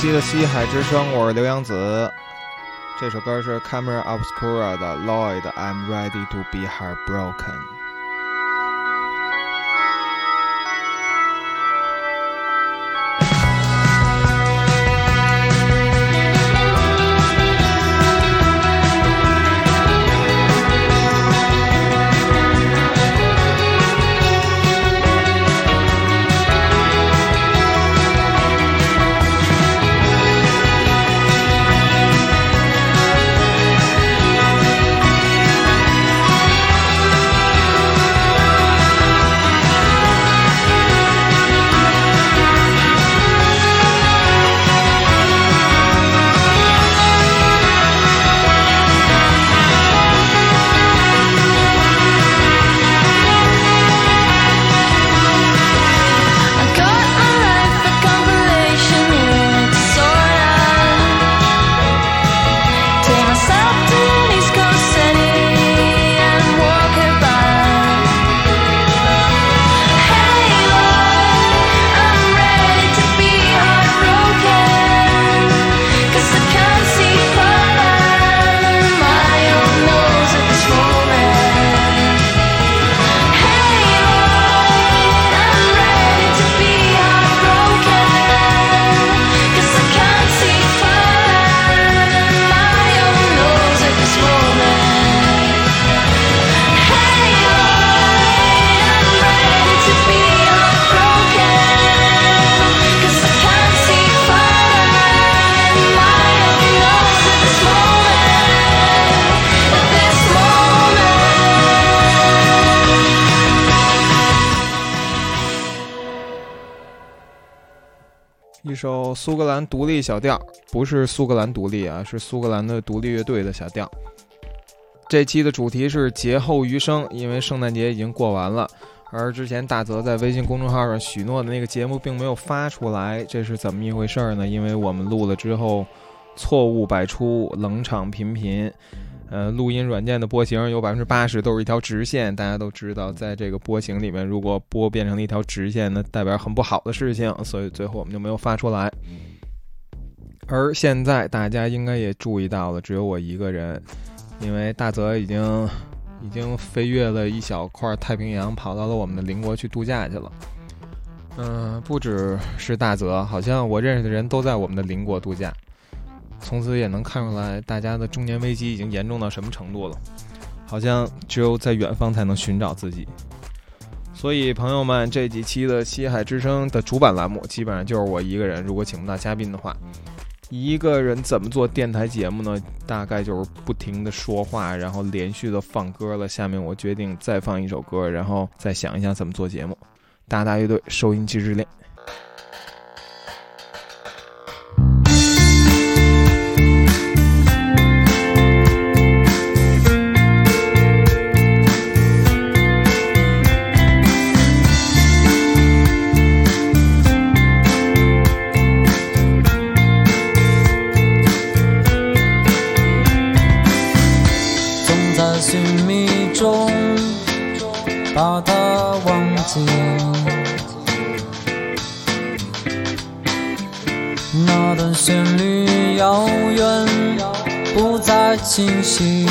记得《西海之声》，我是刘洋子。这首歌是 Camera Obscura 的 Lloyd，I'm Ready to Be Heartbroken。苏格兰独立小调，不是苏格兰独立啊，是苏格兰的独立乐队的小调。这期的主题是劫后余生，因为圣诞节已经过完了，而之前大泽在微信公众号上许诺的那个节目并没有发出来，这是怎么一回事呢？因为我们录了之后，错误百出，冷场频频。呃，录音软件的波形有百分之八十都是一条直线，大家都知道，在这个波形里面，如果波变成了一条直线，那代表很不好的事情，所以最后我们就没有发出来。而现在大家应该也注意到了，只有我一个人，因为大泽已经已经飞越了一小块太平洋，跑到了我们的邻国去度假去了。嗯，不只是大泽，好像我认识的人都在我们的邻国度假。从此也能看出来，大家的中年危机已经严重到什么程度了。好像只有在远方才能寻找自己。所以，朋友们，这几期的《西海之声》的主板栏目基本上就是我一个人。如果请不到嘉宾的话，一个人怎么做电台节目呢？大概就是不停的说话，然后连续的放歌了。下面我决定再放一首歌，然后再想一想怎么做节目。大大乐队《收音机之恋》。旋律遥远，不再清晰。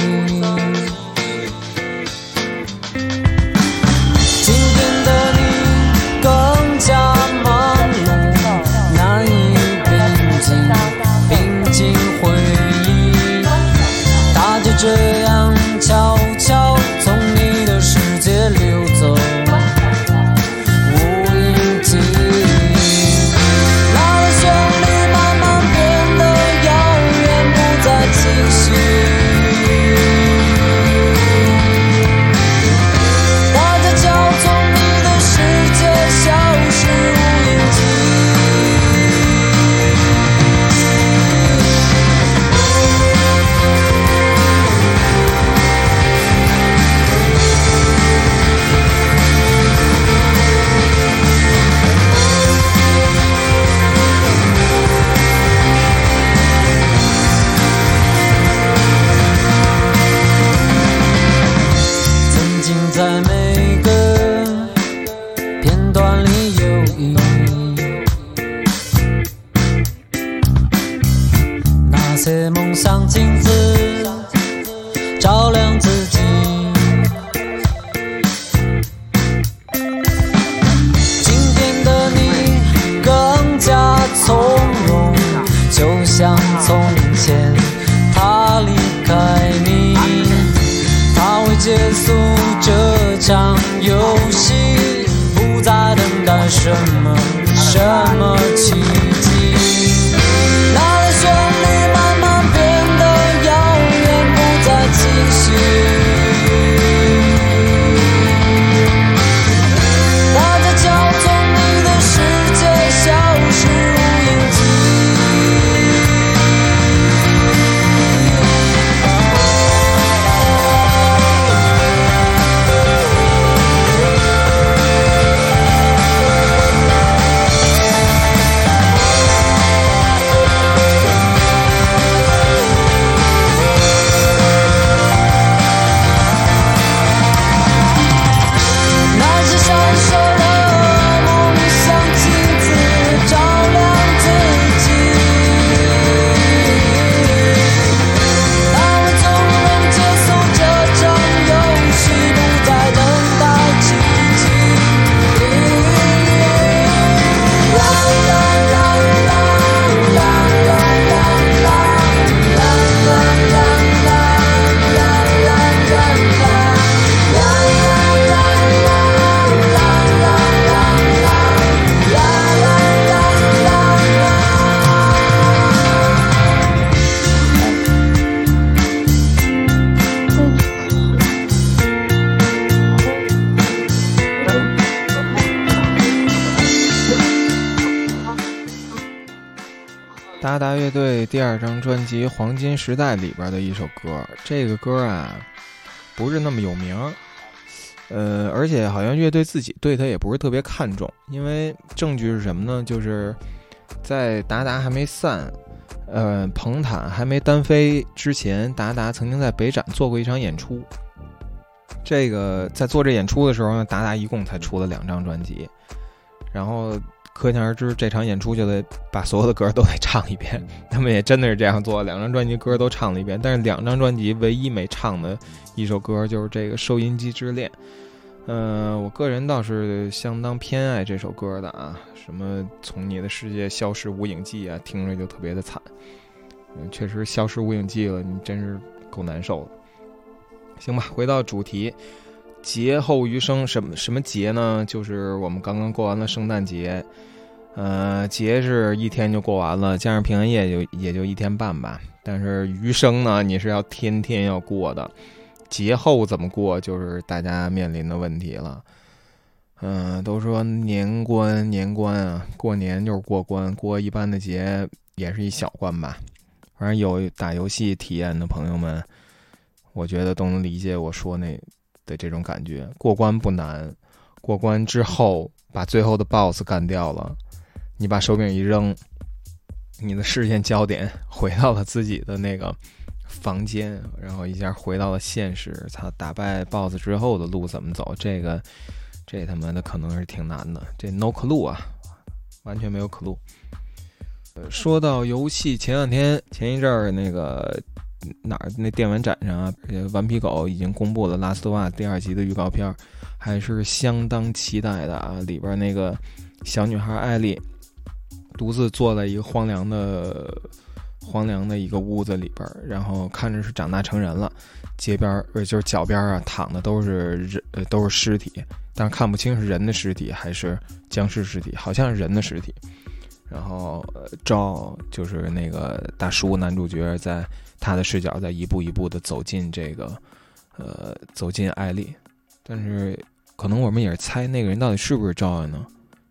达达乐队第二张专辑《黄金时代》里边的一首歌，这个歌啊不是那么有名，呃，而且好像乐队自己对它也不是特别看重，因为证据是什么呢？就是在达达还没散，呃，彭坦还没单飞之前，达达曾经在北展做过一场演出。这个在做这演出的时候呢，达达一共才出了两张专辑，然后可想而知，这场演出就得把所有的歌都得唱一遍。他们也真的是这样做，两张专辑歌都唱了一遍。但是两张专辑唯一没唱的一首歌就是这个《收音机之恋》。嗯、我个人倒是相当偏爱这首歌的啊，什么从你的世界消失无影迹啊，听着就特别的惨。嗯，确实消失无影迹了，你真是够难受的。行吧，回到主题，劫后余生什么什么节呢？就是我们刚刚过完了圣诞节，呃，节是一天就过完了，加上平安夜就也就一天半吧。但是余生呢，你是要天天要过的。节后怎么过，就是大家面临的问题了。嗯、都说年关年关啊，过年就是过关，过一般的节也是一小关吧。反正有打游戏体验的朋友们，我觉得都能理解我说那的这种感觉。过关不难，过关之后把最后的 BOSS 干掉了，你把手柄一扔，你的视线焦点 回到了自己的那个房间，然后一下回到了现实。操，打败 BOSS 之后的路怎么走？这个这他妈的可能是挺难的，这 no clue 啊，完全没有 clue。说到游戏，前两天前一阵儿那个哪儿那电玩展上啊，顽皮狗已经公布了《拉斯瓦》第二集的预告片，还是相当期待的啊。里边那个小女孩艾丽独自坐在一个荒凉的荒凉的一个屋子里边，然后看着是长大成人了，街边儿呃就是脚边儿啊躺的都是人呃都是尸体，但是看不清是人的尸体还是僵尸尸体，好像是人的尸体。然后呃赵就是那个大叔男主角，在他的视角在一步一步的走进这个呃走进艾丽，但是可能我们也是猜那个人到底是不是赵恩呢，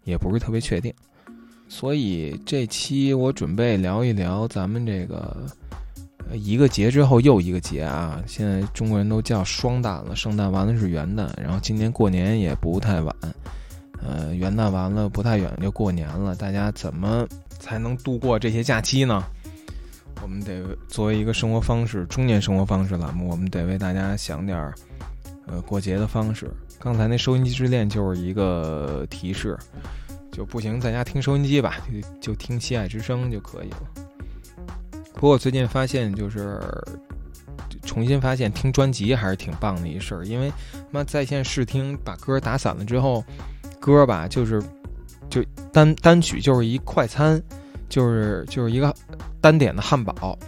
也不是特别确定。所以这期我准备聊一聊咱们这个一个节之后又一个节啊，现在中国人都叫双旦了，圣诞完了是元旦，然后今年过年也不太晚。呃，元旦完了不太远就过年了，大家怎么才能度过这些假期呢？我们得作为一个生活方式、中年生活方式栏目，我们得为大家想点儿呃过节的方式。刚才那收音机之恋就是一个提示，就不行在家听收音机吧，就就听《西爱之声》就可以了。不过我最近发现，就是重新发现听专辑还是挺棒的一事儿，因为妈在线试听把歌打散了之后，歌吧就是就单单曲就是一快餐，就是就是一个单点的汉堡。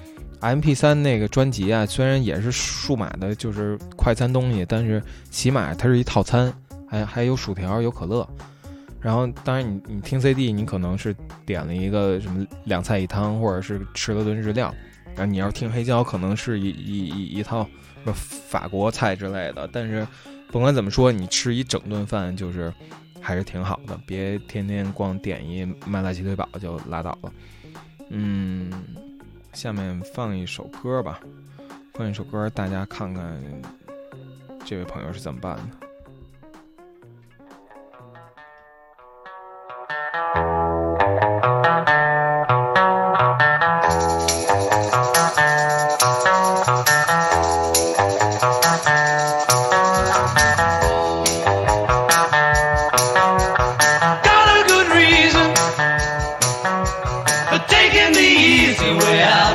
M P 三那个专辑啊，虽然也是数码的，就是快餐东西，但是起码它是一套餐，还还有薯条，有可乐。然后，当然你你听 C D，你可能是点了一个什么两菜一汤，或者是吃了顿日料。然后你要听黑胶，可能是一一一一套什么法国菜之类的。但是甭管怎么说，你吃一整顿饭就是还是挺好的，别天天光点一麦辣鸡腿堡就拉倒了。嗯。下面放一首歌吧，放一首歌，大家看看这位朋友是怎么办的。taking the easy way out.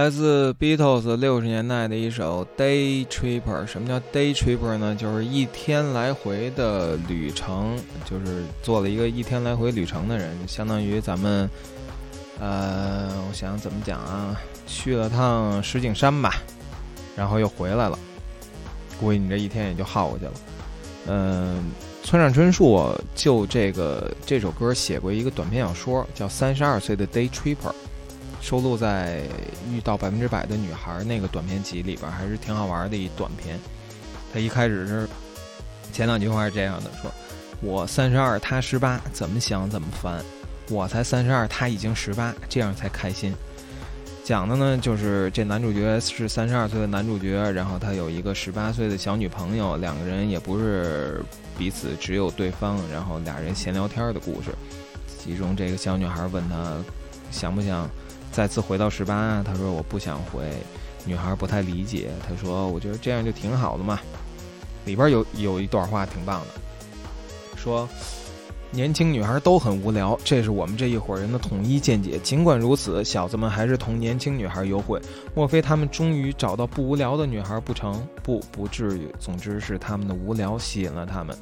来自 Beatles 六十年代的一首 Day Tripper。什么叫 Day Tripper 呢？就是一天来回的旅程，就是做了一个一天来回旅程的人，相当于咱们，呃，我想怎么讲啊？去了趟石景山吧，然后又回来了，估计你这一天也就耗过去了。嗯，村上春树就这个这首歌写过一个短篇小说，叫《三十二岁的 Day Tripper》。收录在《遇到百分之百的女孩》那个短篇集里边，还是挺好玩的一短篇。他一开始是前两句话是这样的：说我三十二，他十八，怎么想怎么烦。我才三十二，他已经十八，这样才开心。讲的呢，就是这男主角是三十二岁的男主角，然后他有一个十八岁的小女朋友，两个人也不是彼此只有对方，然后俩人闲聊天的故事。其中这个小女孩问他想不想。再次回到十八，他说我不想回，女孩不太理解。他说我觉得这样就挺好的嘛。里边有有一段话挺棒的，说年轻女孩都很无聊，这是我们这一伙人的统一见解。尽管如此，小子们还是同年轻女孩幽会。莫非他们终于找到不无聊的女孩不成？不，不至于。总之是他们的无聊吸引了他们。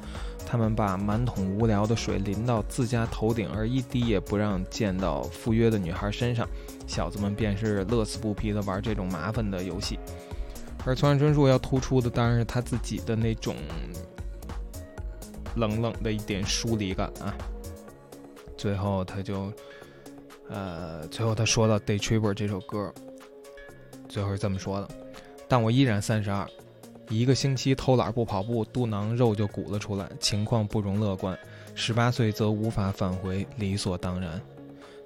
他们把满桶无聊的水淋到自家头顶，而一滴也不让溅到赴约的女孩身上。小子们便是乐此不疲地玩这种麻烦的游戏。而村上春树要突出的当然是他自己的那种。冷冷的一点疏离感啊！最后他就，呃，最后他说到《Day Tripper》这首歌，最后是这么说的：但我依然三十二，一个星期偷懒不跑步，肚囊肉就鼓了出来，情况不容乐观。十八岁则无法返回，理所当然。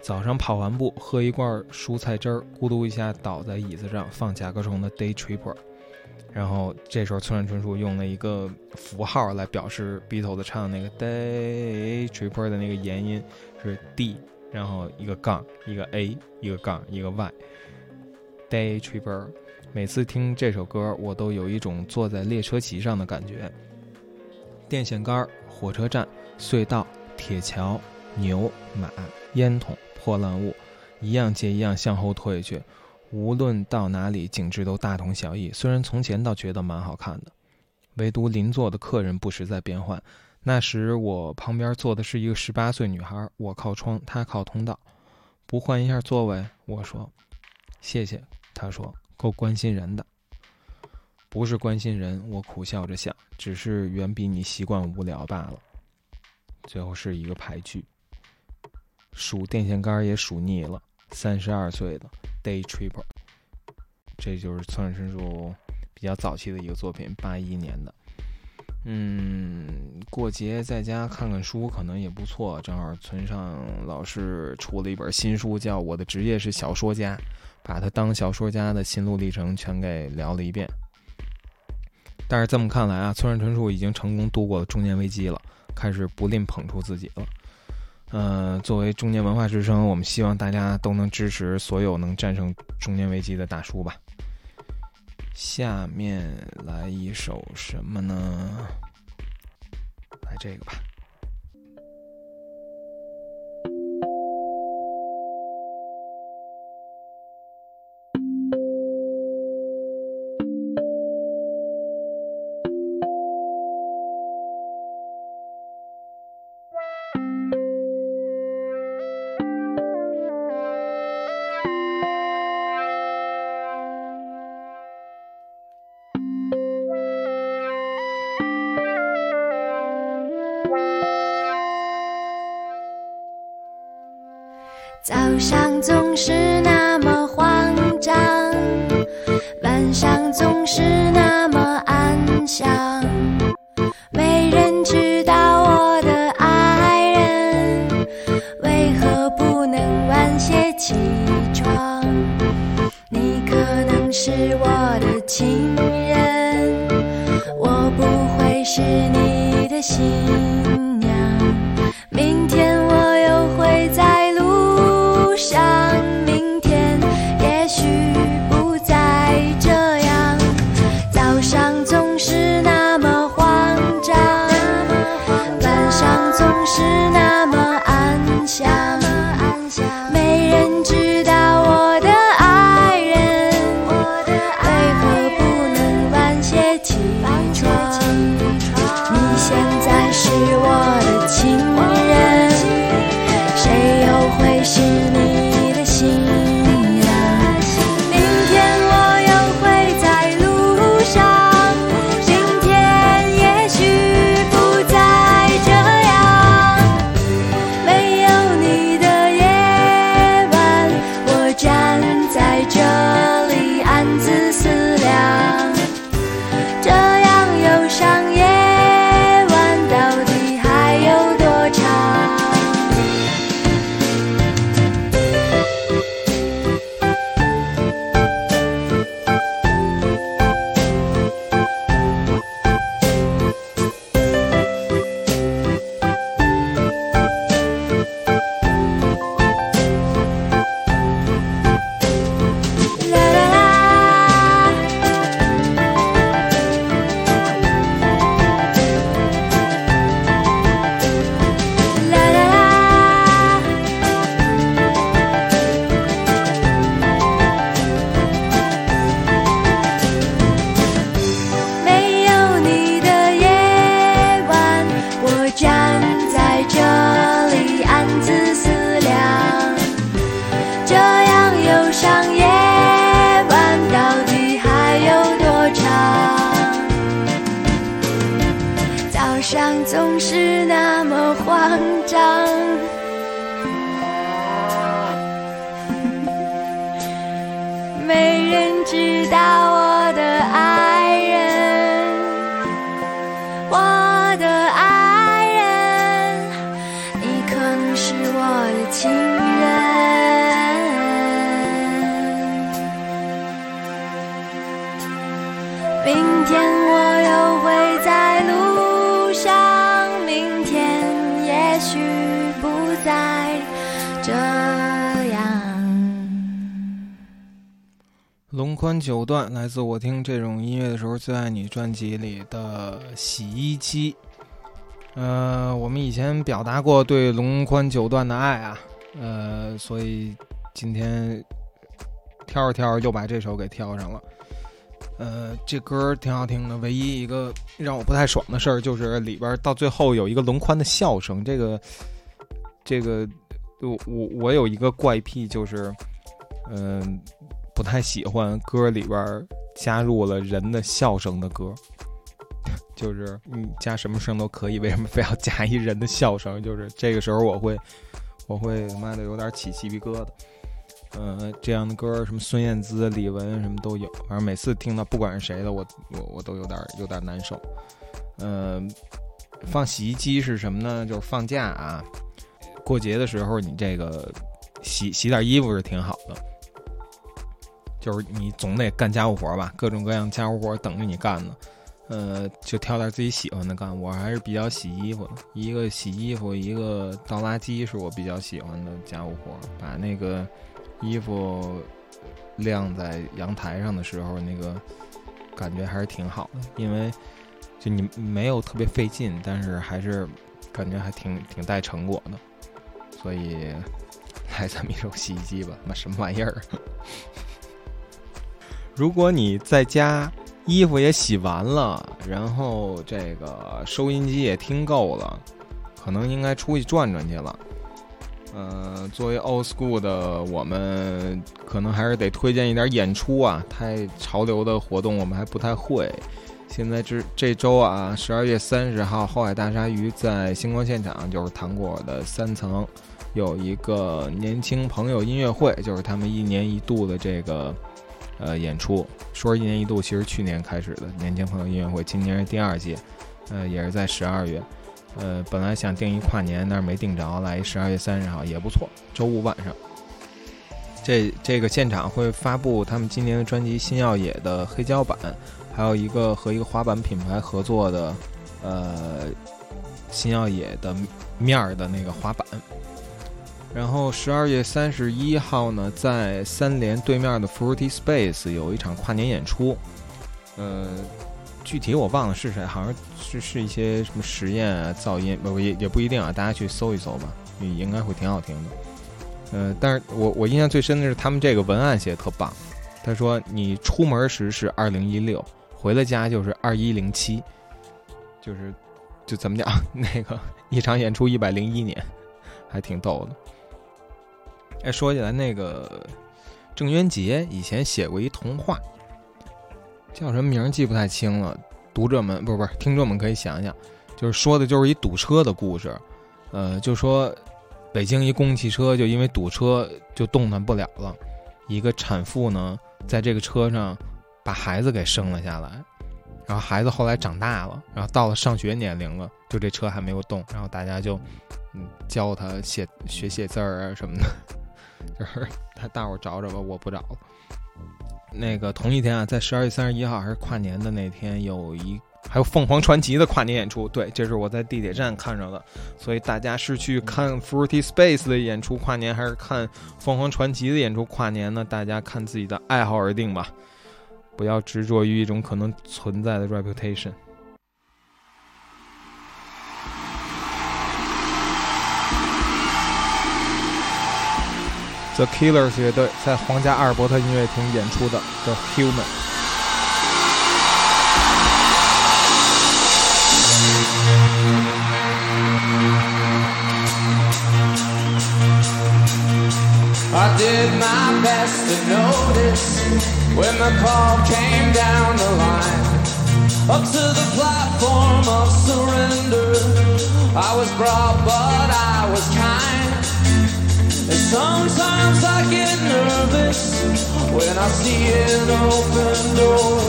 早上跑完步，喝一罐蔬菜汁儿，咕嘟一下倒在椅子上，放甲壳虫的《Day Tripper》。然后这时候，村上春树用了一个符号来表示 Beatles 唱那个 Day Tripper 的那个延音是 D，然后一个杠，一个 A，一个杠，一个 Y，Day Tripper。每次听这首歌，我都有一种坐在列车席上的感觉。电线杆、火车站、隧道、铁桥、牛、马、烟筒、破烂物，一样接一样向后退去。无论到哪里，景致都大同小异。虽然从前倒觉得蛮好看的，唯独邻座的客人不时在变换。那时我旁边坐的是一个十八岁女孩，我靠窗，她靠通道。不换一下座位？我说，谢谢。她说，够关心人的。不是关心人，我苦笑着想，只是远比你习惯无聊罢了。最后是一个排句，数电线杆也数腻了。三十二岁的 Day Tripper，这就是村上春树比较早期的一个作品，八一年的。嗯，过节在家看看书可能也不错。正好村上老师出了一本新书，叫《我的职业是小说家》，把他当小说家的心路历程全给聊了一遍。但是这么看来啊，村上春树已经成功度过了中年危机了，开始不吝捧出自己了。呃，作为中年文化之声，我们希望大家都能支持所有能战胜中年危机的大叔吧。下面来一首什么呢？来这个吧。早上总是那么慌张，晚上总是那么安详。宽九段来自我听这种音乐的时候最爱你专辑里的洗衣机。呃，我们以前表达过对龙宽九段的爱啊，呃，所以今天挑着挑着又把这首给挑上了。呃，这歌挺好听的，唯一一个让我不太爽的事儿就是里边到最后有一个龙宽的笑声。这个，这个，我我我有一个怪癖，就是，嗯、不太喜欢歌里边加入了人的笑声的歌，就是你加什么声都可以，为什么非要加一人的笑声？就是这个时候我会，我会他妈的有点起鸡皮疙瘩。呃，这样的歌，什么孙燕姿、李玟什么都有，反正每次听到不管是谁的，我我我都有点有点难受。呃，放洗衣机是什么呢？就是放假啊，过节的时候你这个洗洗点衣服是挺好的。就是你总得干家务活吧，各种各样家务活等着你干呢。呃，就挑点自己喜欢的干。我还是比较洗衣服的，一个洗衣服，一个倒垃圾是我比较喜欢的家务活。把那个衣服晾在阳台上的时候，那个感觉还是挺好的，因为就你没有特别费劲，但是还是感觉还挺挺带成果的。所以 来这么一首洗衣机吧，妈什么玩意儿？如果你在家衣服也洗完了，然后这个收音机也听够了，可能应该出去转转去了。呃，作为 old school 的我们，可能还是得推荐一点演出啊，太潮流的活动我们还不太会。现在这这周啊，十二月三十号，后海大鲨鱼在星光现场，就是糖果的三层，有一个年轻朋友音乐会，就是他们一年一度的这个呃演出。说是一年一度，其实去年开始的年轻朋友音乐会，今年是第二届，呃，也是在十二月。呃，本来想定一跨年，但是没定着，来十二月三十号也不错，周五晚上。这这个现场会发布他们今年的专辑《新耀野》的黑胶版，还有一个和一个滑板品牌合作的，呃，新耀野的面儿的那个滑板。然后十二月三十一号呢，在三联对面的 Fruity Space 有一场跨年演出，呃，具体我忘了是谁，好像是是一些什么实验啊、噪音，不也也不一定啊，大家去搜一搜吧，应该会挺好听的。呃，但是我我印象最深的是他们这个文案写的特棒，他说你出门时是二零一六，回了家就是二一零七，就是就怎么讲，那个一场演出一百零一年，还挺逗的。哎，说起来，那个郑渊洁以前写过一童话，叫什么名儿记不太清了。读者们不是不是听众们可以想想，就是说的就是一堵车的故事。呃，就说北京一公共汽车就因为堵车就动弹不了了，一个产妇呢在这个车上把孩子给生了下来，然后孩子后来长大了，然后到了上学年龄了，就这车还没有动，然后大家就教他写学写字儿啊什么的。就是他大伙找找吧，我不找了。那个同一天啊，在十二月三十一号还是跨年的那天，有一还有凤凰传奇的跨年演出。对，这是我在地铁站看着的。所以大家是去看 Fruity Space 的演出跨年，还是看凤凰传奇的演出跨年呢？大家看自己的爱好而定吧，不要执着于一种可能存在的 reputation。The Killers 乐队在皇家阿尔伯特音乐厅演出的叫《Human》。 I did my best to notice when the call came down the line. up to the platform of surrender. I was broad, but I was kind. Sometimes I get nervous when I see an open door.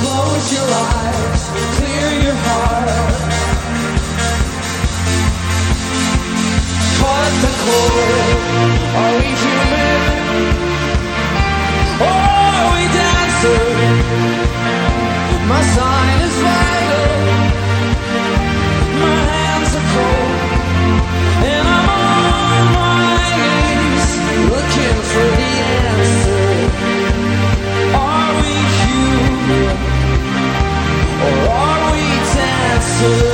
Close your eyes, clear your heart. Cut the cord. Are we human? Or are we dancers? My sign good.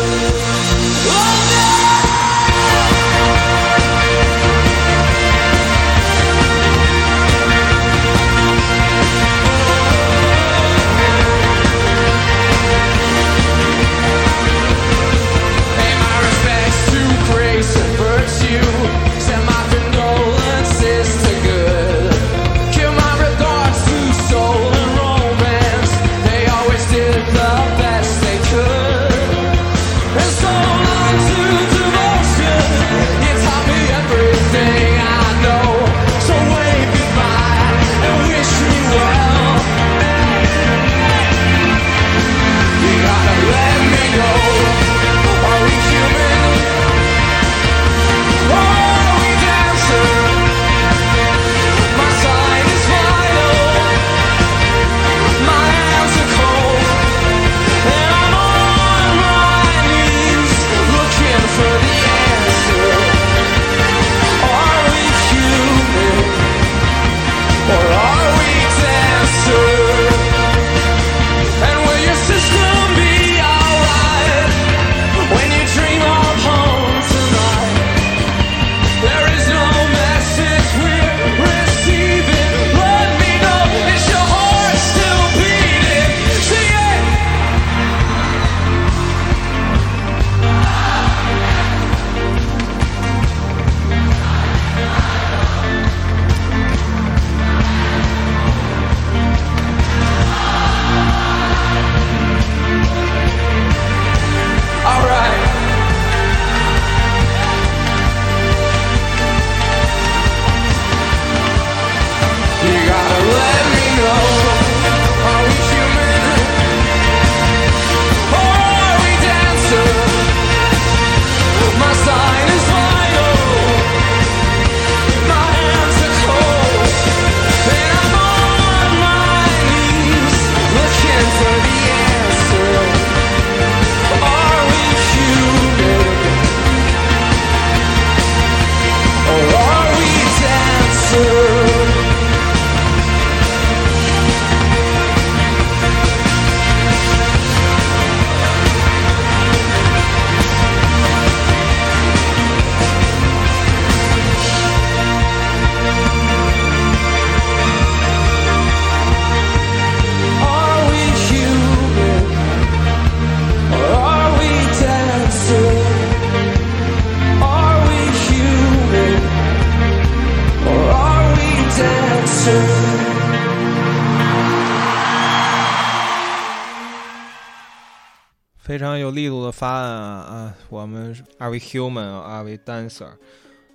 非常有力度的发案啊啊！我们 Are we human? Are we dancer?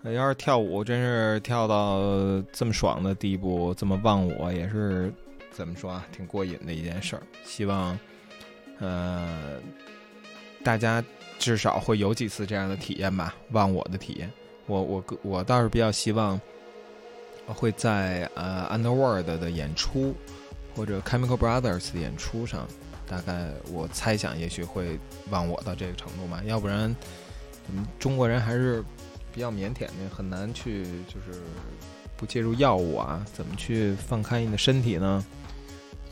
要是跳舞，真是跳到这么爽的地步，这么忘我，也是怎么说啊，挺过瘾的一件事儿。希望，呃，大家至少会有几次这样的体验吧，忘我的体验。我我我倒是比较希望会在呃 Underworld 的演出或者 Chemical Brothers 的演出上，大概我猜想也许会忘我到这个程度吧，要不然，嗯，中国人还是比较腼腆的，很难去就是不借助药物啊，怎么去放开你的身体呢？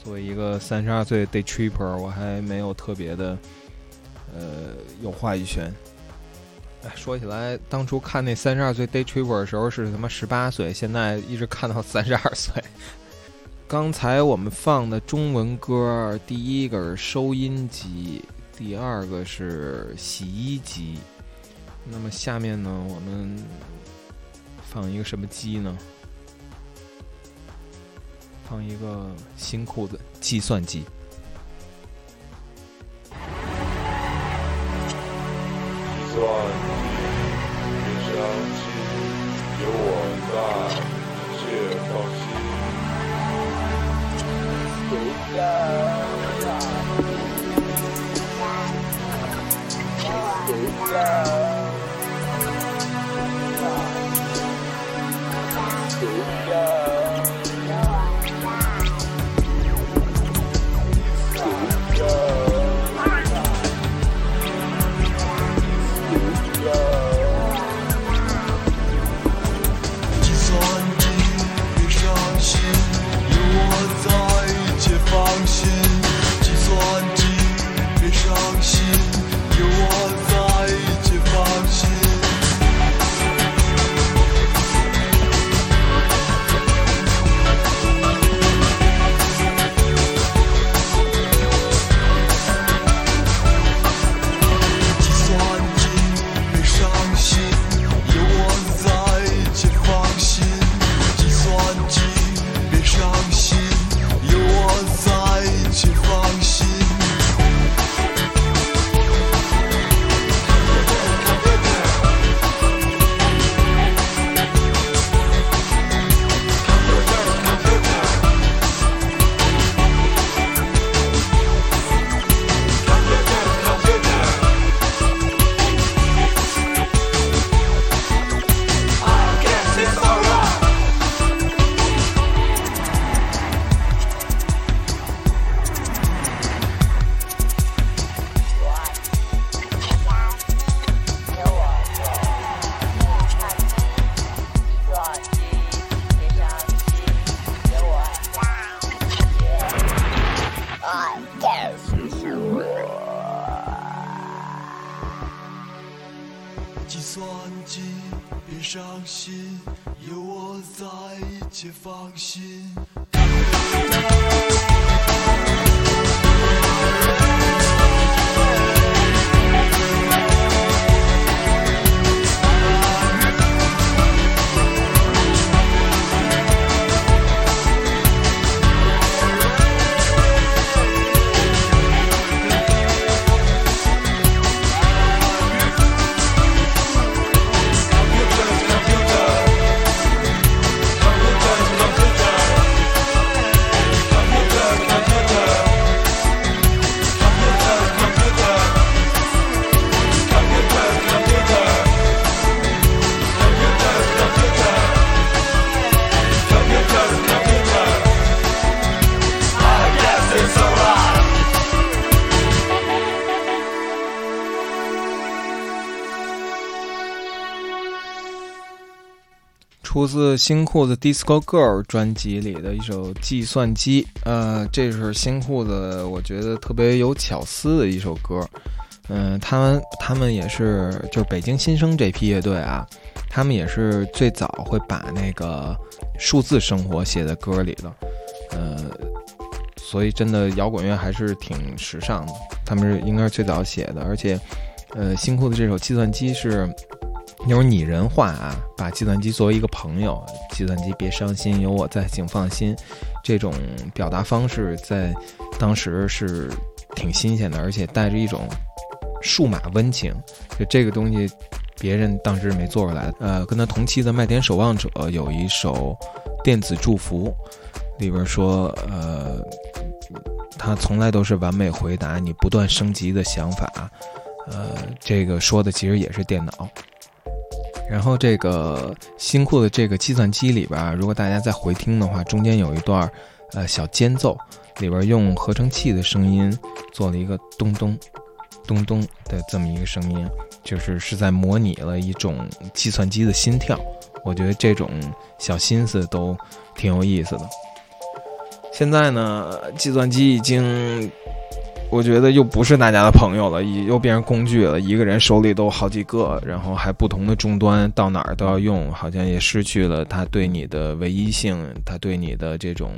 作为一个三十二岁 day tripper，我还没有特别的呃有话语权。哎，说起来，当初看那三十二岁 day tripper 的时候是他妈十八岁，现在一直看到三十二岁。刚才我们放的中文歌，第一个是收音机，第二个是洗衣机，那么下面呢，我们放一个什么机呢？放一个新裤子，计算机。计放心。出自新裤子 Disco Girl 专辑里的一首《计算机》，呃，这是新裤子我觉得特别有巧思的一首歌。嗯、他们他们也是就是北京新生这批乐队啊，他们也是最早会把那个数字生活写在歌里的，呃，所以真的摇滚乐还是挺时尚的。他们是应该是最早写的，而且，呃，新裤子这首《计算机》是那种拟人化啊，把计算机作为一个朋友，计算机别伤心，有我在，请放心。这种表达方式在当时是挺新鲜的，而且带着一种数码温情。就这个东西，别人当时没做出来。呃，跟他同期的麦田守望者有一首《电子祝福》，里边说，呃，他从来都是完美回答你不断升级的想法。呃，这个说的其实也是电脑。然后这个新库的这个计算机里边，如果大家再回听的话，中间有一段呃小间奏，里边用合成器的声音做了一个咚咚咚咚的这么一个声音，就是是在模拟了一种计算机的心跳。我觉得这种小心思都挺有意思的。现在呢，计算机已经我觉得又不是大家的朋友了，又变成工具了。一个人手里都好几个，然后还不同的终端，到哪儿都要用，好像也失去了它对你的唯一性，它对你的这种，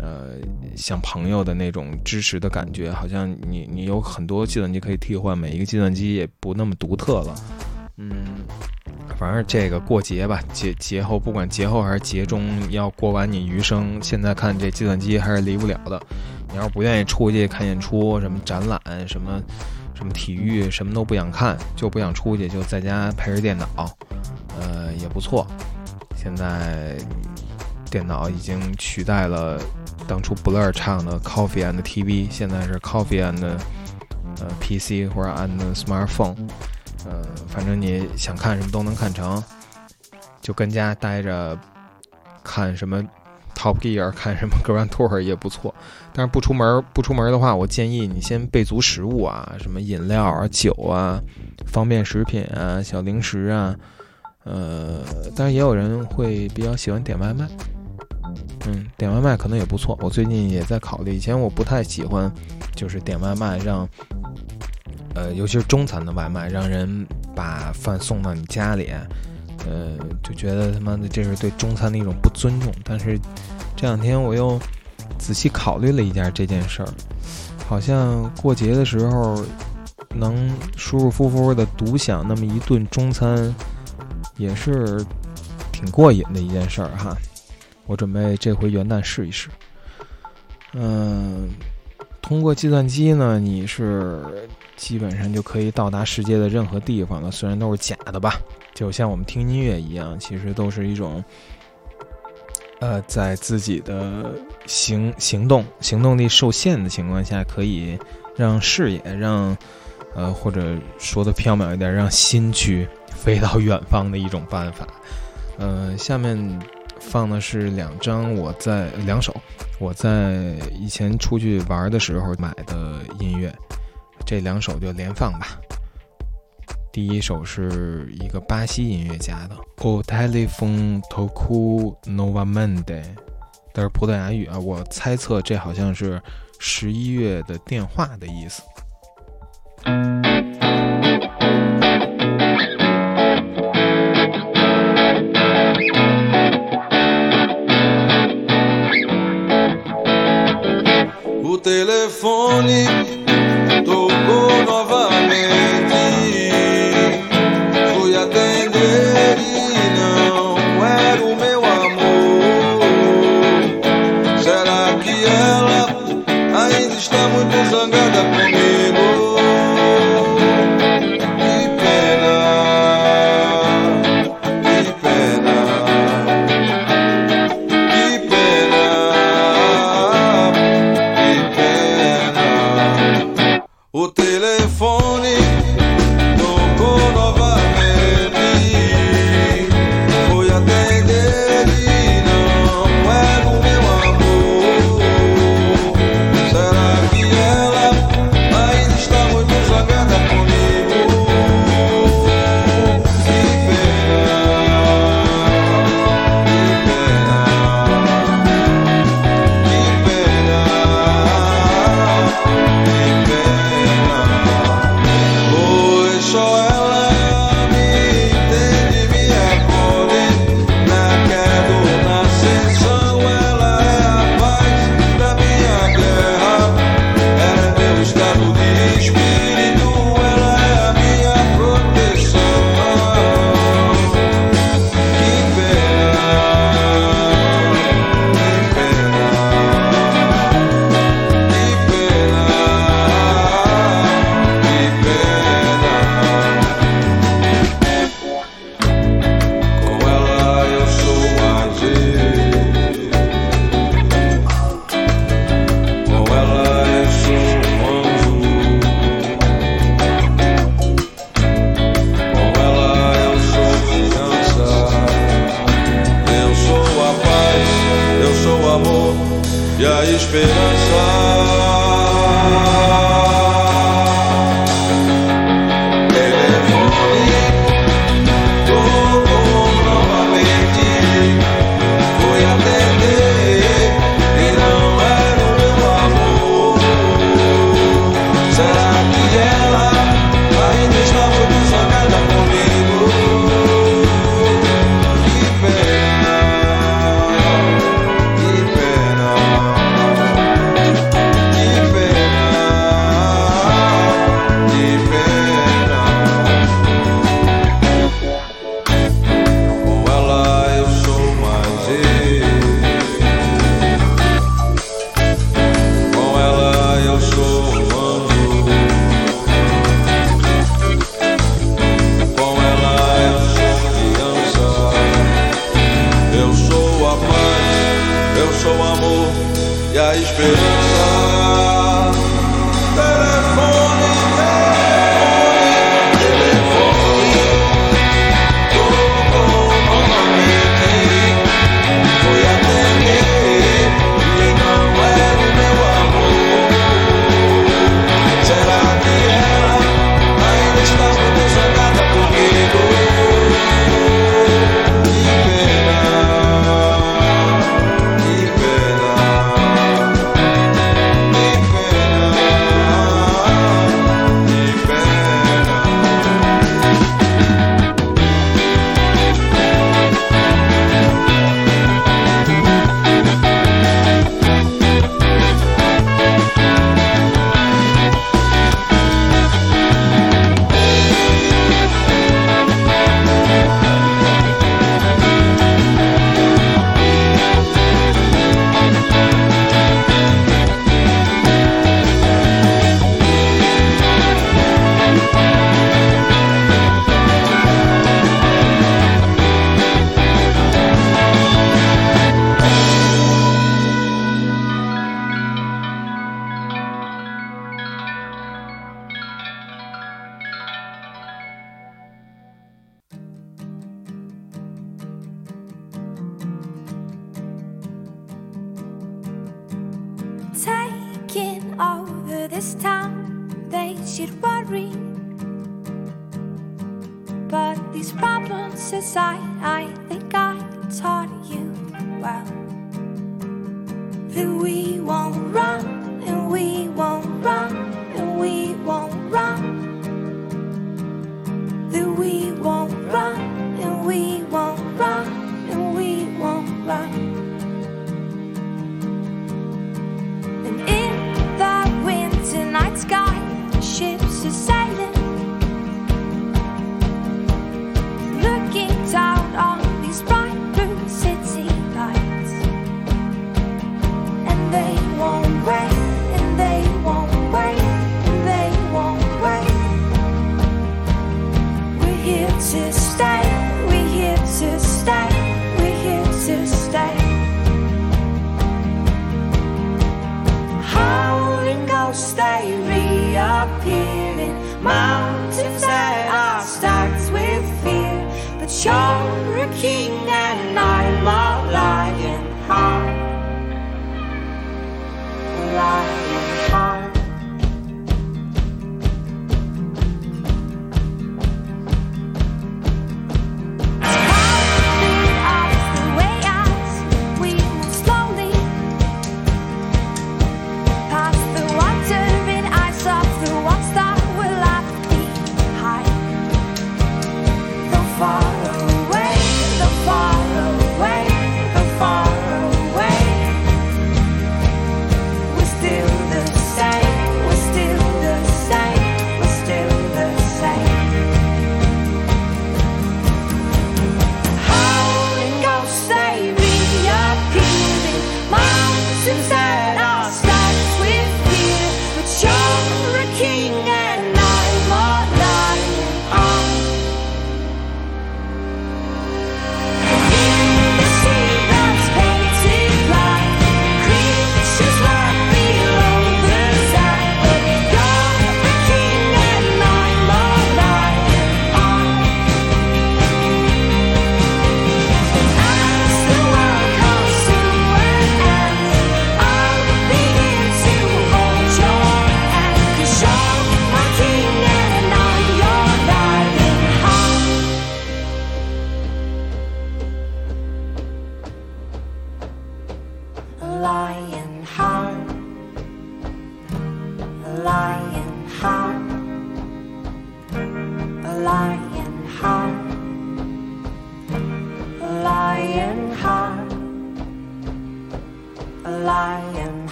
呃，像朋友的那种支持的感觉。好像你你有很多计算机可以替换，每一个计算机也不那么独特了。嗯，反正这个过节吧，节节后不管节后还是节中，要过完你余生，现在看这计算机还是离不了的。你要是不愿意出去看演出、什么展览、什么什么体育什么都不想看，就不想出去，就在家陪着电脑，呃，也不错。现在电脑已经取代了当初 Blur 唱的 Coffee and TV，现在是 Coffee and 呃 PC 或者 and smartphone，呃，反正你想看什么都能看成，就跟家待着看什么 Top Gear，看什么 Grand Tour 也不错。但是不出门不出门的话，我建议你先备足食物啊，什么饮料啊、酒啊、方便食品啊、小零食啊。呃，当然也有人会比较喜欢点外卖，嗯，点外卖可能也不错。我最近也在考虑，以前我不太喜欢，就是点外卖让，呃，尤其是中餐的外卖，让人把饭送到你家里，呃，就觉得他妈的这是对中餐的一种不尊重。但是这两天我又仔细考虑了一下这件事儿，好像过节的时候能舒舒服服的独享那么一顿中餐。也是挺过瘾的一件事儿哈，我准备这回元旦试一试。嗯，通过计算机呢，你是基本上就可以到达世界的任何地方了，虽然都是假的吧，就像我们听音乐一样，其实都是一种，呃，在自己的行行动行动力受限的情况下，可以让视野让，呃，或者说的缥缈一点，让心去。飞到远方的一种办法，呃，下面放的是两张我在两首我在以前出去玩的时候买的音乐，这两首就连放吧。第一首是一个巴西音乐家的《O Telefone Toku Novamente》，但是葡萄牙语啊，我猜测这好像是十一月的电话的意思。O telefone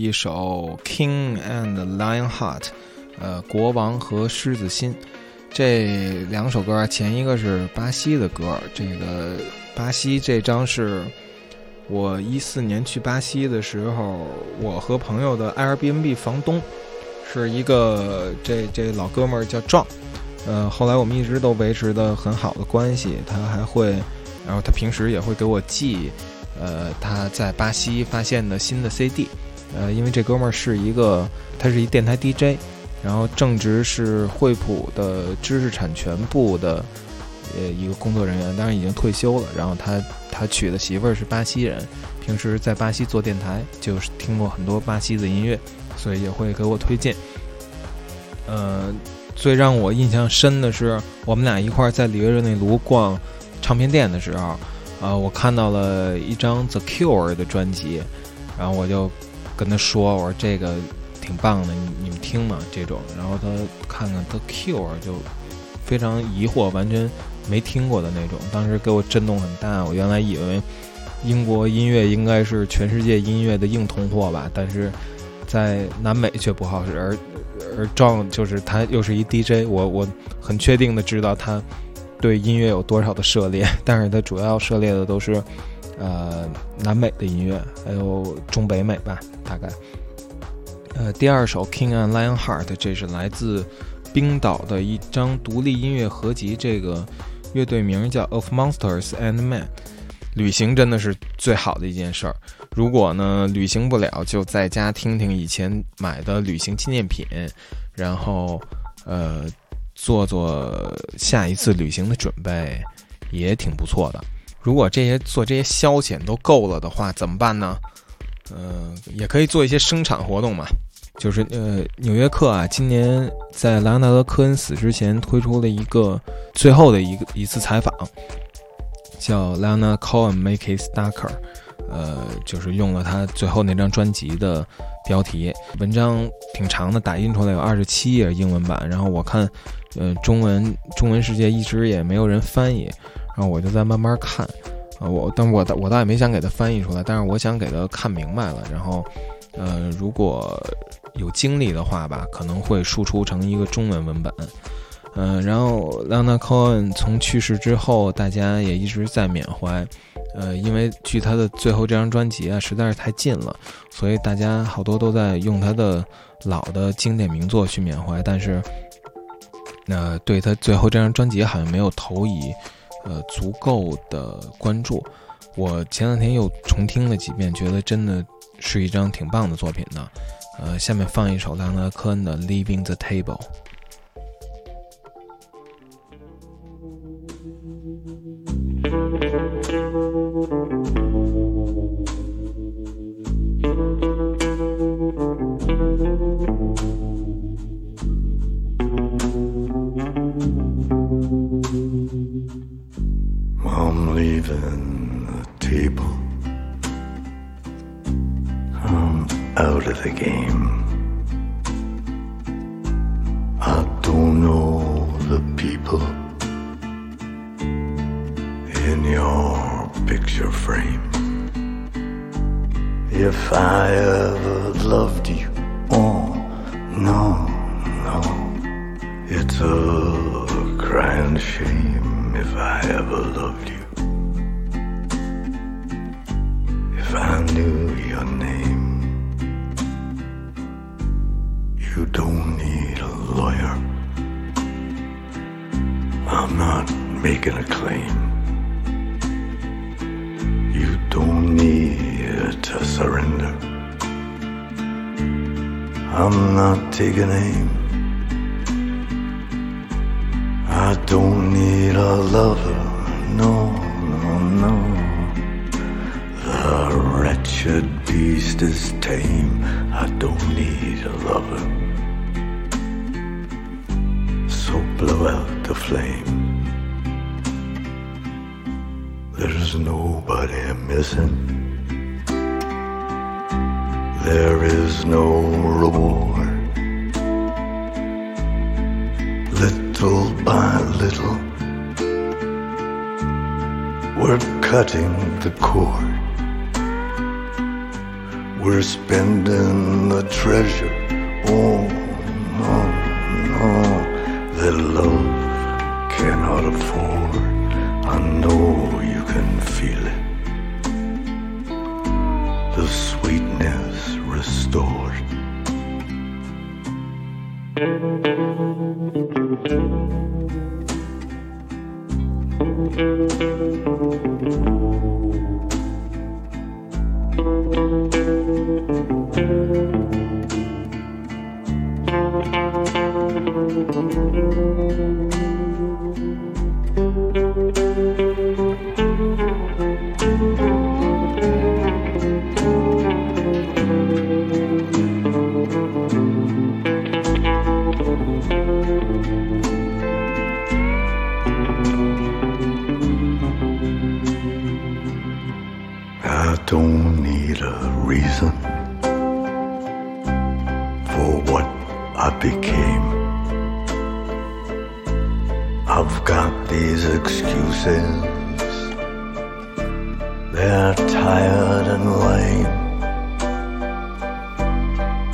一首《King and Lionheart》，呃，国王和狮子心。这两首歌，前一个是巴西的歌，这个巴西这张是我一四年去巴西的时候，我和朋友的 Airbnb 房东是一个这这老哥们儿叫壮，呃，后来我们一直都维持的很好的关系，他还会，然后他平时也会给我寄，呃，他在巴西发现的新的 CD，呃，因为这哥们儿是一个，他是一电台 DJ。然后正职是惠普的知识产权部的，呃，一个工作人员，当然已经退休了。然后他他娶的媳妇儿是巴西人，平时在巴西做电台，就是听过很多巴西的音乐，所以也会给我推荐。呃，最让我印象深的是，我们俩一块儿在里约热内卢逛唱片店的时候，啊，我看到了一张 The Cure 的专辑，然后我就跟他说：“我说这个。”挺棒的，你你们听嘛这种，然后他看看他 Q 啊就非常疑惑，完全没听过的那种，当时给我震动很大。我原来以为英国音乐应该是全世界音乐的硬通货吧，但是在南美却不好使。而而 John 就是他又是一 DJ，我我很确定的知道他对音乐有多少的涉猎，但是他主要涉猎的都是呃南美的音乐，还有中北美吧，大概。呃，第二首《King and Lionheart》，这是来自冰岛的一张独立音乐合集。这个乐队名叫 Of Monsters and Men。旅行真的是最好的一件事儿。如果呢旅行不了，就在家听听以前买的旅行纪念品，然后呃做做下一次旅行的准备，也挺不错的。如果这些做这些消遣都够了的话，怎么办呢？呃，也可以做一些生产活动嘛，就是呃，《纽约客》啊，今年在莱昂纳德·科恩死之前推出了一个最后的一个一次采访，叫《Leonard Cohen Make It Darker》，呃，就是用了他最后那张专辑的标题。文章挺长的，打印出来有二十七页英文版，然后我看，呃，中文中文世界一直也没有人翻译，然后我就在慢慢看。啊，我，但我倒我倒也没想给他翻译出来，但是我想给他看明白了。然后，呃，如果有精力的话吧，可能会输出成一个中文文本。嗯，然后 Leonard Cohen 从去世之后，大家也一直在缅怀。呃，因为距他的最后这张专辑啊实在是太近了，所以大家好多都在用他的老的经典名作去缅怀。但是，那对他最后这张专辑好像没有投以。呃，足够的关注。我前两天又重听了几遍，觉得真的是一张挺棒的作品呢。呃，下面放一首朗德·科恩的《Leaving the Table》。The game. I don't know the people in your picture frame. If I ever I'm not making a claim. You don't need to surrender. I'm not taking aim. I don't need a lover, no, no, no. The wretched beast is tame. I don't need a lover. Blow out the flame. There's nobody missing. There is no reward. Little by little, we're cutting the cord. We're spending the treasure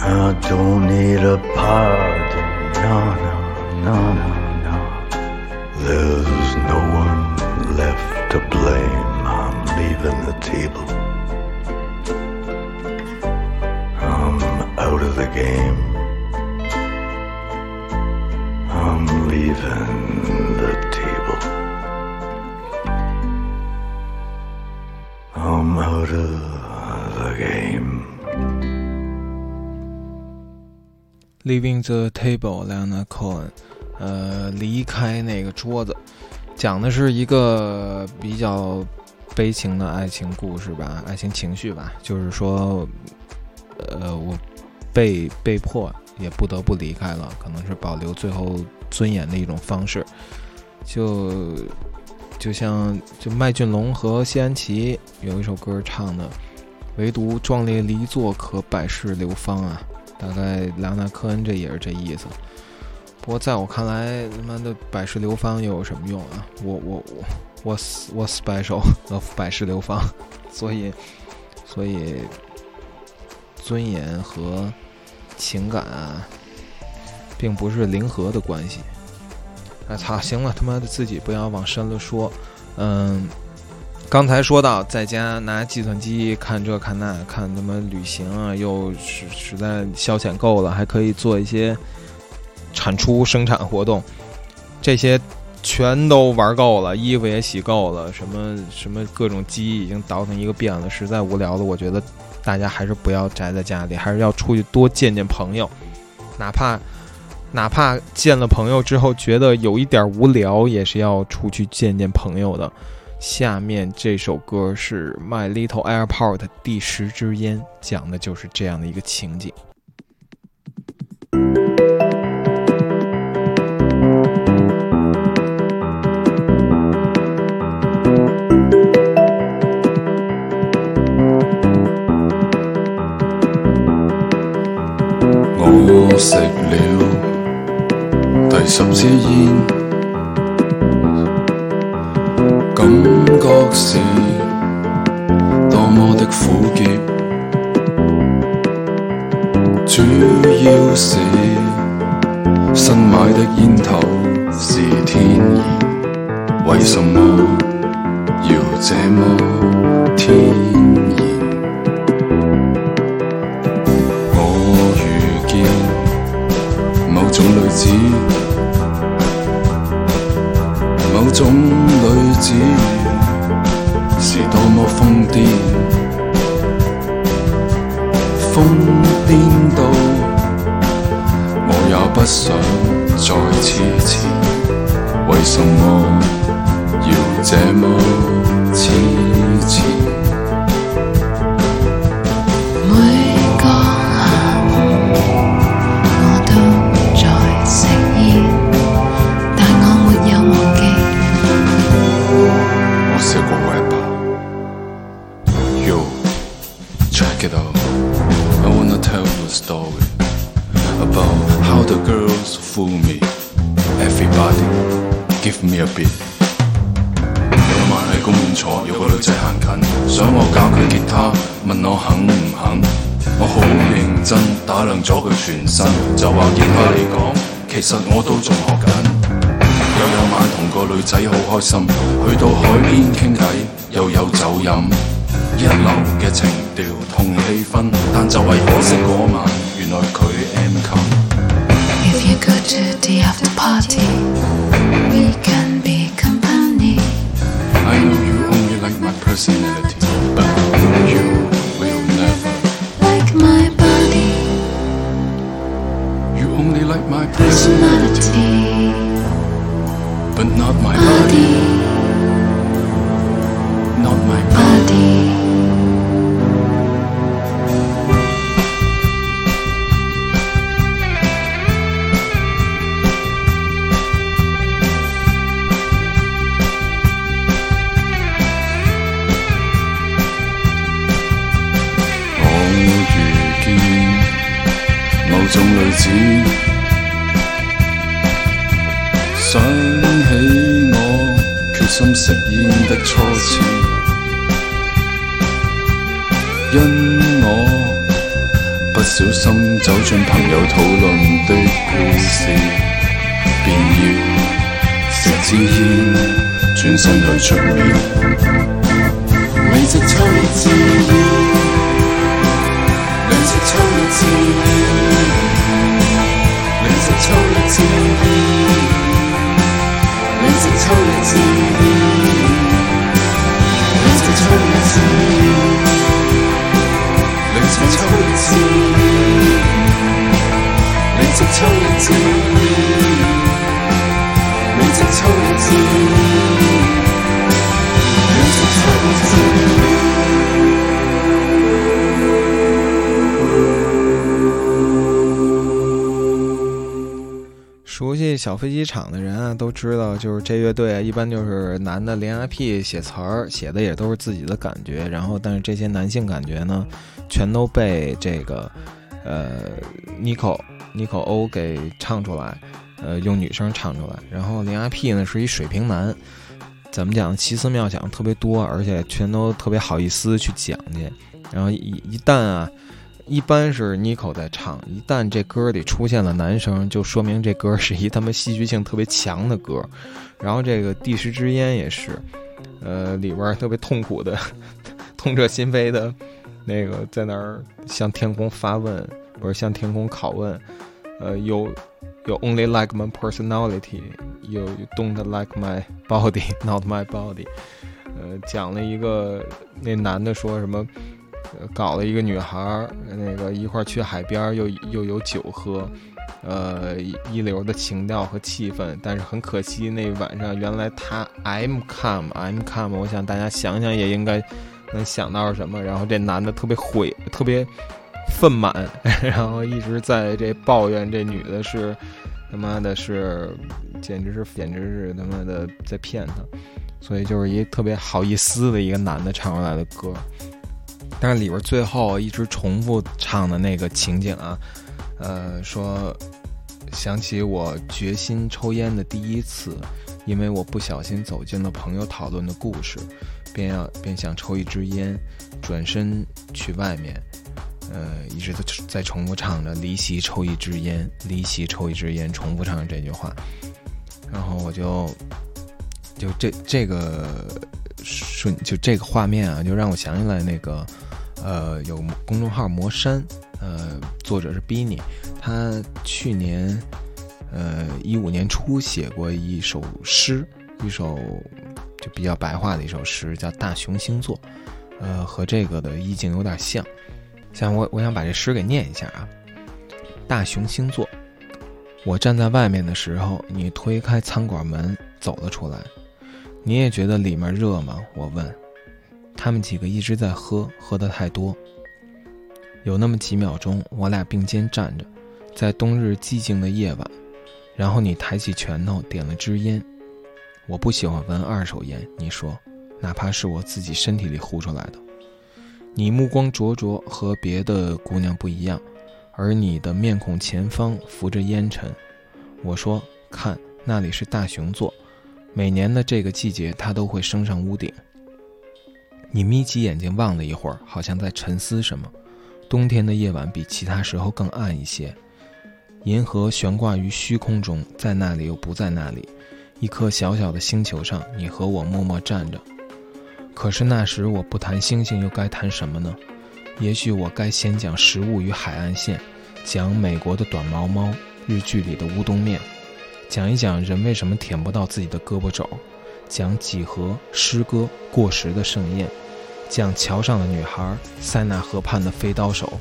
I don't need a pardon. No, no, no, no, no. There's no one left to blame. I'm leaving the table. I'm out of the game. I'm leaving the table. I'm out of the game. Leaving the Table, Leonard Cohen，呃，离开那个桌子，讲的是一个比较悲情的爱情故事吧，爱情情绪吧，就是说，呃，我被被迫也不得不离开了，可能是保留最后尊严的一种方式，就就像就麦浚龙和谢安琪有一首歌唱的，唯独壮烈离座可百世流芳啊。大概莱昂纳科恩这也是这意思。不过在我看来，他妈的百世流芳又有什么用啊？我我我我我 special of 百世流芳，所以所以尊严和情感啊，并不是零和的关系。哎操，行了，他妈的自己不要往深了说。嗯，刚才说到在家拿计算机看这看那，看他妈旅行啊，又实实在消遣够了，还可以做一些产出生产活动，这些全都玩够了，衣服也洗够了，什么什么各种机已经倒腾一个遍了，实在无聊了。我觉得大家还是不要宅在家里，还是要出去多见见朋友，哪怕。哪怕见了朋友之后觉得有一点无聊，也是要出去见见朋友的。下面这首歌是《My Little Airport》第十支烟，讲的就是这样的一个情景。我食了第十支烟，觉是多么的苦涩，主要是新买的烟头是天然，为什么要这么天然？But not my body, 轉身去出面。小飞机场的人啊，都知道，就是这乐队啊，一般就是男的连 IP 写词儿，写的也都是自己的感觉，然后但是这些男性感觉呢，全都被这个呃 Nico Nico O 给唱出来，呃，用女声唱出来，然后连 IP 呢是一水平男，怎么讲，奇思妙想特别多，而且全都特别好意思去讲去，然后一一旦啊。一般是 Nico 在唱，一旦这歌里出现了男声，就说明这歌是一他妈戏剧性特别强的歌。然后这个《第十支烟》也是，呃，里边特别痛苦的、痛彻心扉的，那个在那儿向天空发问，不是向天空拷问，呃，有有 only like my personality，You don't like my body，not my body，呃，讲了一个那男的说什么。搞了一个女孩，那个一块儿去海边，又又有酒喝，呃，一流的情调和气氛。但是很可惜，那晚上原来他 M come M come，我想大家想想也应该能想到什么。然后这男的特别悔，特别愤满，然后一直在这抱怨这女的是他妈的是，简直是简直是他妈的在骗他。所以就是一特别好意思的一个男的唱出来的歌。但是里边最后一直重复唱的那个情景啊，呃，说想起我决心抽烟的第一次，因为我不小心走进了朋友讨论的故事，便要便想抽一支烟，转身去外面，呃，一直在在重复唱着离席抽一支烟，离席抽一支烟，重复唱这句话，然后我就就这这个瞬就这个画面啊，就让我想起来那个。呃，有公众号魔山，呃，作者是 Bini，他去年，呃，一五年初写过一首诗，一首就比较白话的一首诗，叫《大熊星座》，呃，和这个的意境有点像。像我，我想把这诗给念一下啊。大熊星座，我站在外面的时候，你推开餐馆门走了出来，你也觉得里面热吗？我问。他们几个一直在喝，喝得太多。有那么几秒钟，我俩并肩站着，在冬日寂静的夜晚，然后你抬起拳头点了支烟。我不喜欢闻二手烟，你说，哪怕是我自己身体里呼出来的。你目光灼灼，和别的姑娘不一样，而你的面孔前方浮着烟尘。我说，看，那里是大熊座，每年的这个季节，它都会升上屋顶。你眯起眼睛望了一会儿，好像在沉思什么，冬天的夜晚比其他时候更暗一些，银河悬挂于虚空中，在那里又不在那里。一颗小小的星球上，你和我默默站着。可是那时我不谈星星，又该谈什么呢？也许我该先讲食物与海岸线，讲美国的短毛猫，日剧里的乌冬面，讲一讲人为什么舔不到自己的胳膊肘，讲几何、诗歌、过时的盛宴，讲桥上的女孩，塞纳河畔的飞刀手，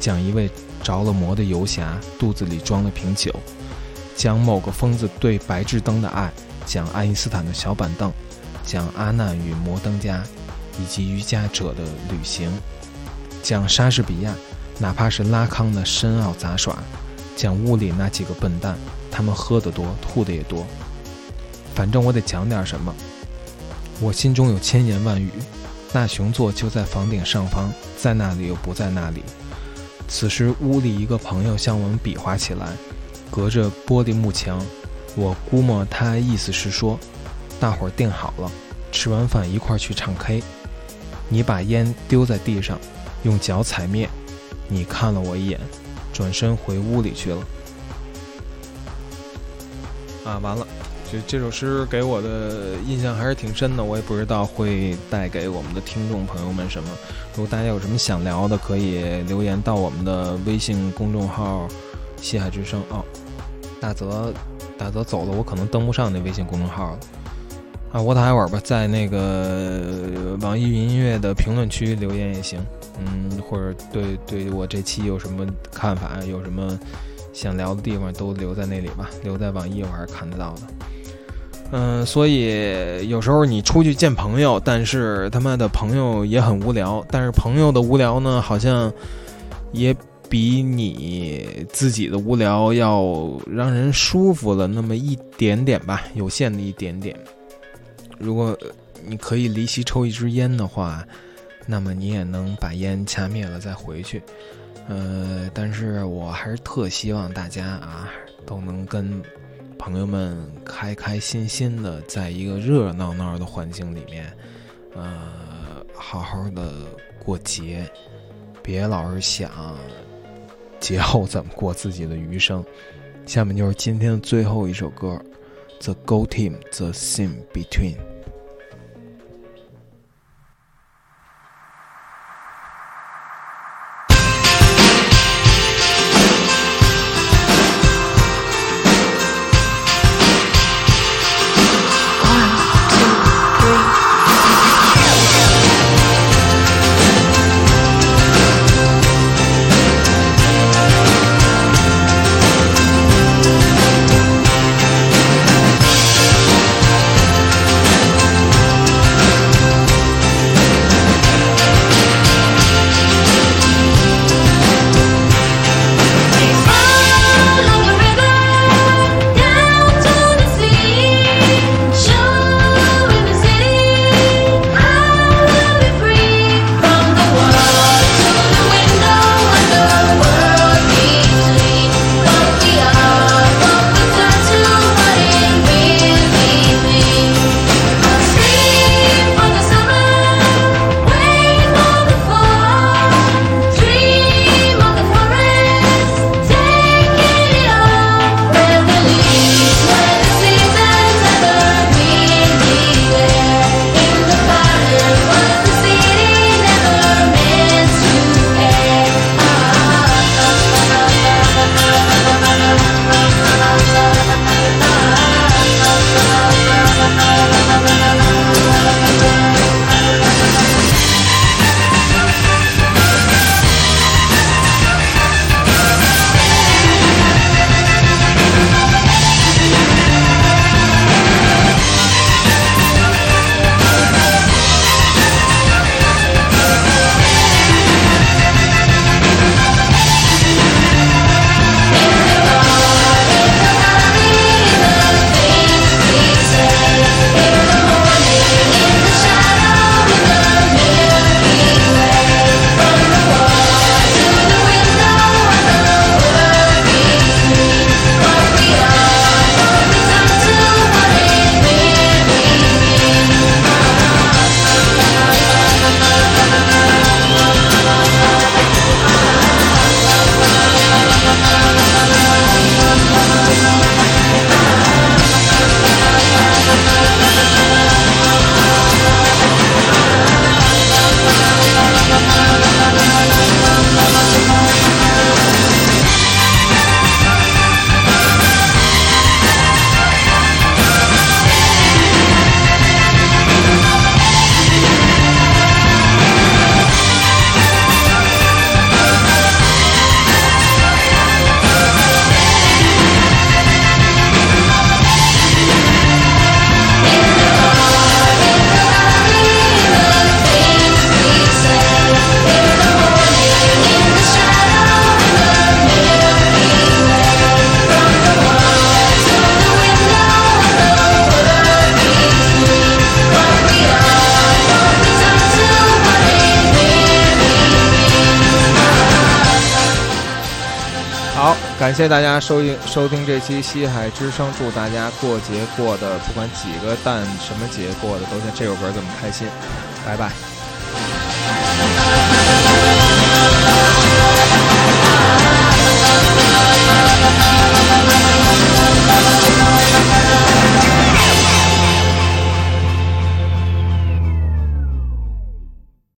讲一位着了魔的游侠肚子里装了瓶酒，讲某个疯子对白炽灯的爱，讲爱因斯坦的小板凳，讲阿难与摩登家，以及瑜伽者的旅行，讲莎士比亚，哪怕是拉康的深奥杂耍，讲屋里那几个笨蛋，他们喝得多，吐的也多。反正我得讲点什么。我心中有千言万语，大熊座就在房顶上方，在那里又不在那里。此时屋里一个朋友向我们比划起来，隔着玻璃幕墙，我估摸他意思是说，大伙儿定好了，吃完饭一块儿去唱 K。你把烟丢在地上，用脚踩灭。你看了我一眼，转身回屋里去了。啊，完了。就这首诗给我的印象还是挺深的，我也不知道会带给我们的听众朋友们什么。如果大家有什么想聊的，可以留言到我们的微信公众号“西海之声”哦。大泽，大泽走了，我可能登不上那微信公众号了。啊，我打一会儿吧，在那个网易云音乐的评论区留言也行。嗯，或者对对我这期有什么看法，有什么想聊的地方，都留在那里吧。留在网易我还是看得到的。嗯，所以有时候你出去见朋友，但是他妈的朋友也很无聊，但是朋友的无聊呢，好像也比你自己的无聊要让人舒服了那么一点点吧，有限的一点点。如果你可以离席抽一支烟的话，那么你也能把烟掐灭了再回去。呃，但是我还是特希望大家啊都能跟。朋友们开开心心的，在一个热热闹闹的环境里面，呃，好好的过节，别老是想节后怎么过自己的余生。下面就是今天的最后一首歌，《The Go Team》The Sim Between。谢谢大家收听收听这期《西海之声》，祝大家过节过的不管几个蛋什么节过的都像这首歌这么开心，拜拜。